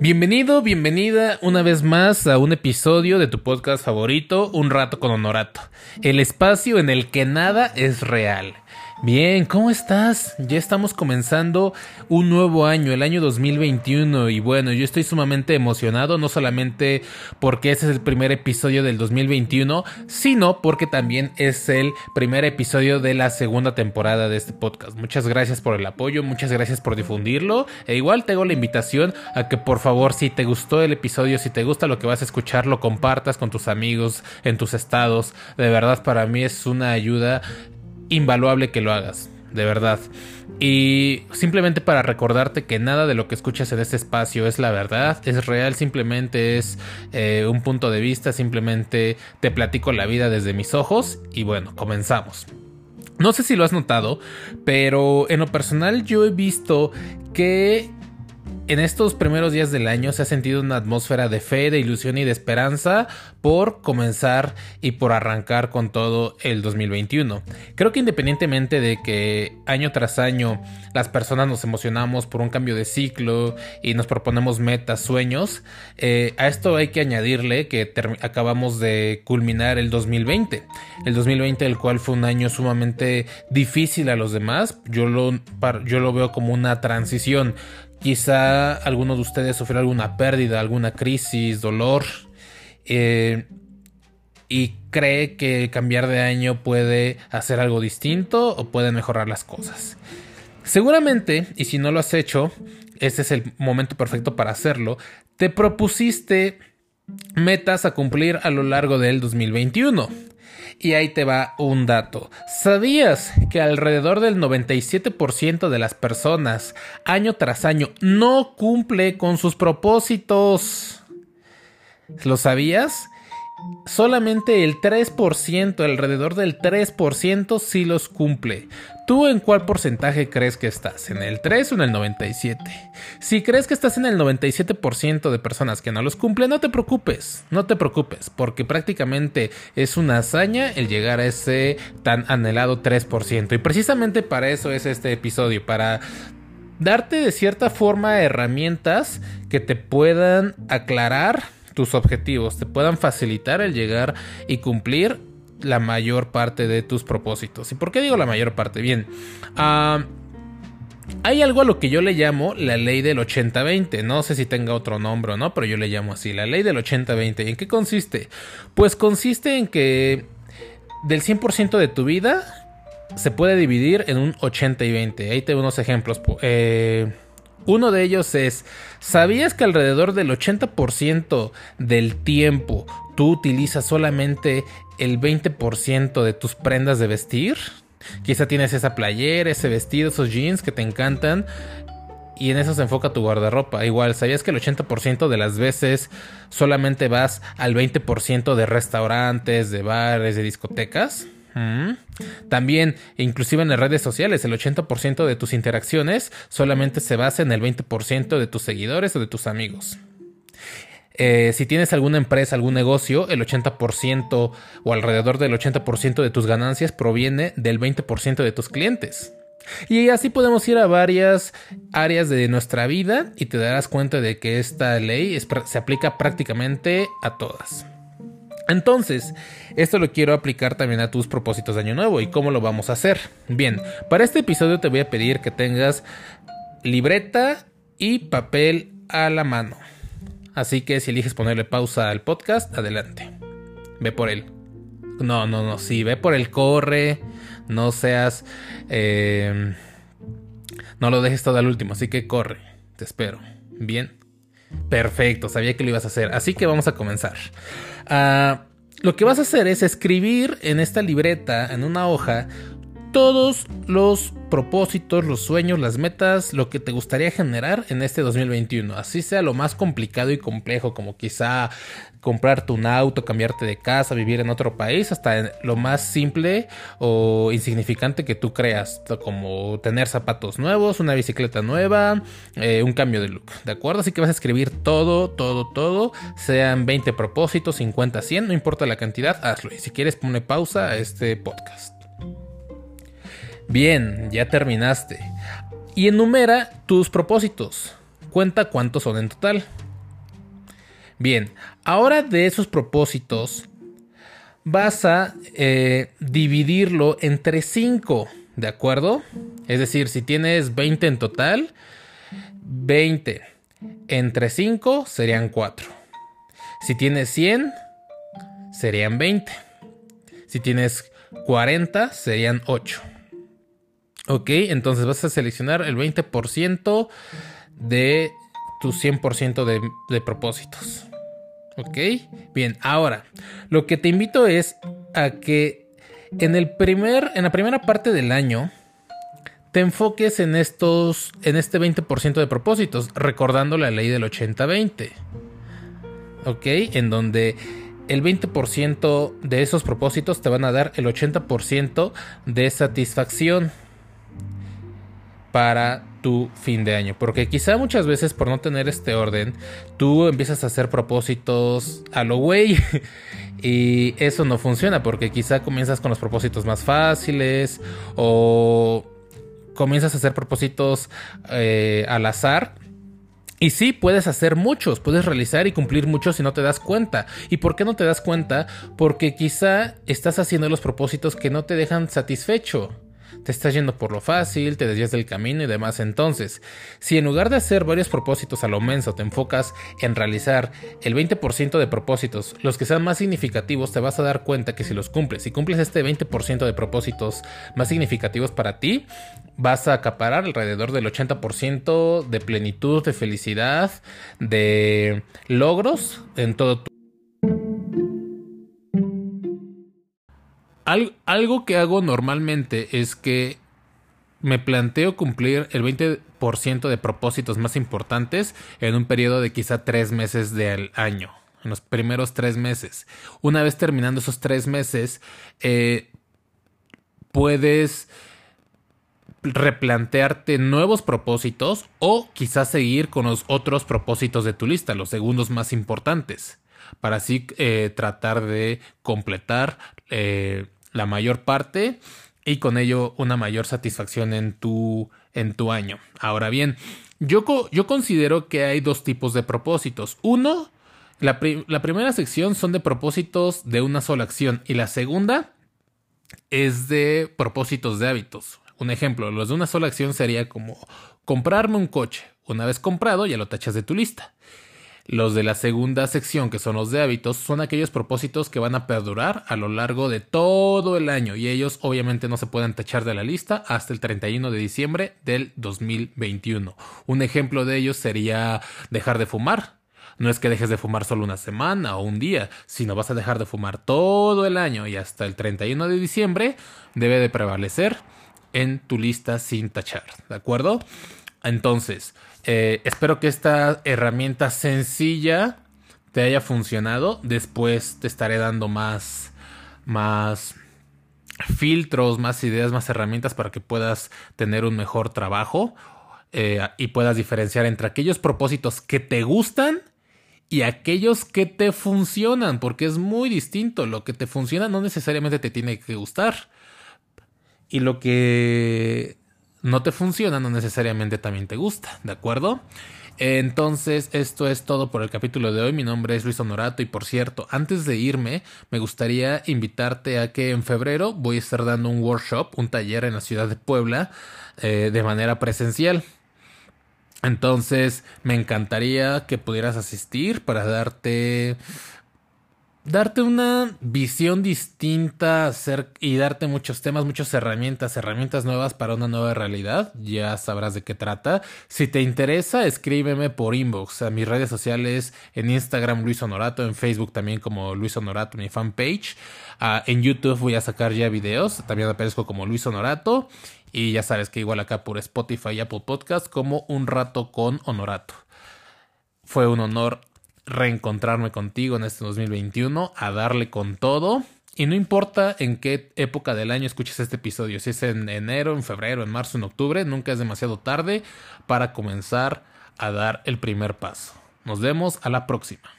Bienvenido, bienvenida una vez más a un episodio de tu podcast favorito, Un rato con Honorato, el espacio en el que nada es real. Bien, ¿cómo estás? Ya estamos comenzando un nuevo año, el año 2021 y bueno, yo estoy sumamente emocionado, no solamente porque ese es el primer episodio del 2021, sino porque también es el primer episodio de la segunda temporada de este podcast. Muchas gracias por el apoyo, muchas gracias por difundirlo e igual te hago la invitación a que por favor si te gustó el episodio, si te gusta lo que vas a escuchar, lo compartas con tus amigos en tus estados. De verdad para mí es una ayuda invaluable que lo hagas, de verdad. Y simplemente para recordarte que nada de lo que escuchas en este espacio es la verdad, es real, simplemente es eh, un punto de vista, simplemente te platico la vida desde mis ojos y bueno, comenzamos. No sé si lo has notado, pero en lo personal yo he visto que en estos primeros días del año se ha sentido una atmósfera de fe, de ilusión y de esperanza por comenzar y por arrancar con todo el 2021. Creo que independientemente de que año tras año las personas nos emocionamos por un cambio de ciclo y nos proponemos metas, sueños, eh, a esto hay que añadirle que acabamos de culminar el 2020. El 2020 el cual fue un año sumamente difícil a los demás. Yo lo, yo lo veo como una transición Quizá alguno de ustedes sufrió alguna pérdida, alguna crisis, dolor. Eh, y cree que cambiar de año puede hacer algo distinto o puede mejorar las cosas. Seguramente, y si no lo has hecho, este es el momento perfecto para hacerlo, te propusiste metas a cumplir a lo largo del 2021. Y ahí te va un dato. ¿Sabías que alrededor del 97% de las personas año tras año no cumple con sus propósitos? ¿Lo sabías? Solamente el 3%, alrededor del 3% sí los cumple. ¿Tú en cuál porcentaje crees que estás? ¿En el 3 o en el 97? Si crees que estás en el 97% de personas que no los cumplen, no te preocupes, no te preocupes, porque prácticamente es una hazaña el llegar a ese tan anhelado 3%. Y precisamente para eso es este episodio, para darte de cierta forma herramientas que te puedan aclarar tus objetivos, te puedan facilitar el llegar y cumplir la mayor parte de tus propósitos. ¿Y por qué digo la mayor parte? Bien, ah, hay algo a lo que yo le llamo la ley del 80-20. No sé si tenga otro nombre o no, pero yo le llamo así, la ley del 80-20. ¿En qué consiste? Pues consiste en que del 100% de tu vida se puede dividir en un 80 y 20. Ahí tengo unos ejemplos. Eh, uno de ellos es, ¿sabías que alrededor del 80% del tiempo tú utilizas solamente el 20% de tus prendas de vestir? Quizá tienes esa playera, ese vestido, esos jeans que te encantan y en eso se enfoca tu guardarropa. Igual, ¿sabías que el 80% de las veces solamente vas al 20% de restaurantes, de bares, de discotecas? También, inclusive en las redes sociales, el 80% de tus interacciones solamente se basa en el 20% de tus seguidores o de tus amigos. Eh, si tienes alguna empresa, algún negocio, el 80% o alrededor del 80% de tus ganancias proviene del 20% de tus clientes. Y así podemos ir a varias áreas de nuestra vida y te darás cuenta de que esta ley se aplica prácticamente a todas. Entonces, esto lo quiero aplicar también a tus propósitos de año nuevo. ¿Y cómo lo vamos a hacer? Bien, para este episodio te voy a pedir que tengas libreta y papel a la mano. Así que si eliges ponerle pausa al podcast, adelante. Ve por él. No, no, no, sí, ve por él, corre. No seas... Eh, no lo dejes todo al último, así que corre. Te espero. Bien. Perfecto, sabía que lo ibas a hacer. Así que vamos a comenzar. Ah, lo que vas a hacer es escribir en esta libreta, en una hoja, todos los propósitos, los sueños, las metas, lo que te gustaría generar en este 2021. Así sea lo más complicado y complejo, como quizá comprarte un auto, cambiarte de casa, vivir en otro país, hasta lo más simple o insignificante que tú creas, como tener zapatos nuevos, una bicicleta nueva, eh, un cambio de look, ¿de acuerdo? Así que vas a escribir todo, todo, todo, sean 20 propósitos, 50, 100, no importa la cantidad, hazlo. Y si quieres, pone pausa a este podcast. Bien, ya terminaste. Y enumera tus propósitos. Cuenta cuántos son en total. Bien, ahora de esos propósitos vas a eh, dividirlo entre 5, ¿de acuerdo? Es decir, si tienes 20 en total, 20 entre 5 serían 4. Si tienes 100, serían 20. Si tienes 40, serían 8. Ok, entonces vas a seleccionar el 20% de tu 100% de, propósitos. Ok, bien, ahora lo que te invito es a que en, el primer, en la primera parte del año te enfoques en estos, en este 20% de propósitos, recordando la ley del 80-20. Ok, en donde el 20% de esos propósitos te van a dar el 80% de satisfacción para tu fin de año. Porque quizá muchas veces por no tener este orden, tú empiezas a hacer propósitos a lo güey. y eso no funciona porque quizá comienzas con los propósitos más fáciles o comienzas a hacer propósitos eh, al azar. Y sí, puedes hacer muchos, puedes realizar y cumplir muchos si no te das cuenta. ¿Y por qué no te das cuenta? Porque quizá estás haciendo los propósitos que no te dejan satisfecho te estás yendo por lo fácil, te desvías del camino y demás. Entonces, si en lugar de hacer varios propósitos a lo menso te enfocas en realizar el 20% de propósitos, los que sean más significativos, te vas a dar cuenta que si los cumples, si cumples este 20% de propósitos más significativos para ti, vas a acaparar alrededor del 80% de plenitud, de felicidad, de logros en todo tu algo que hago normalmente es que me planteo cumplir el 20% de propósitos más importantes en un periodo de quizá tres meses del año, en los primeros tres meses. Una vez terminando esos tres meses, eh, puedes replantearte nuevos propósitos o quizás seguir con los otros propósitos de tu lista, los segundos más importantes, para así eh, tratar de completar eh, la mayor parte y con ello una mayor satisfacción en tu, en tu año. Ahora bien, yo, yo considero que hay dos tipos de propósitos. Uno, la, la primera sección son de propósitos de una sola acción y la segunda es de propósitos de hábitos. Un ejemplo, los de una sola acción sería como comprarme un coche. Una vez comprado ya lo tachas de tu lista. Los de la segunda sección, que son los de hábitos, son aquellos propósitos que van a perdurar a lo largo de todo el año y ellos obviamente no se pueden tachar de la lista hasta el 31 de diciembre del 2021. Un ejemplo de ellos sería dejar de fumar. No es que dejes de fumar solo una semana o un día, sino vas a dejar de fumar todo el año y hasta el 31 de diciembre debe de prevalecer en tu lista sin tachar, ¿de acuerdo? Entonces, eh, espero que esta herramienta sencilla te haya funcionado. Después te estaré dando más, más filtros, más ideas, más herramientas para que puedas tener un mejor trabajo eh, y puedas diferenciar entre aquellos propósitos que te gustan y aquellos que te funcionan, porque es muy distinto. Lo que te funciona no necesariamente te tiene que gustar. Y lo que no te funciona, no necesariamente también te gusta, ¿de acuerdo? Entonces, esto es todo por el capítulo de hoy. Mi nombre es Luis Honorato y por cierto, antes de irme, me gustaría invitarte a que en febrero voy a estar dando un workshop, un taller en la ciudad de Puebla eh, de manera presencial. Entonces, me encantaría que pudieras asistir para darte darte una visión distinta y darte muchos temas, muchas herramientas, herramientas nuevas para una nueva realidad. Ya sabrás de qué trata. Si te interesa, escríbeme por inbox a mis redes sociales, en Instagram Luis Honorato, en Facebook también como Luis Honorato, mi fanpage. Uh, en YouTube voy a sacar ya videos, también aparezco como Luis Honorato. Y ya sabes que igual acá por Spotify y Apple Podcast como Un Rato con Honorato. Fue un honor reencontrarme contigo en este 2021, a darle con todo. Y no importa en qué época del año escuches este episodio, si es en enero, en febrero, en marzo, en octubre, nunca es demasiado tarde para comenzar a dar el primer paso. Nos vemos a la próxima.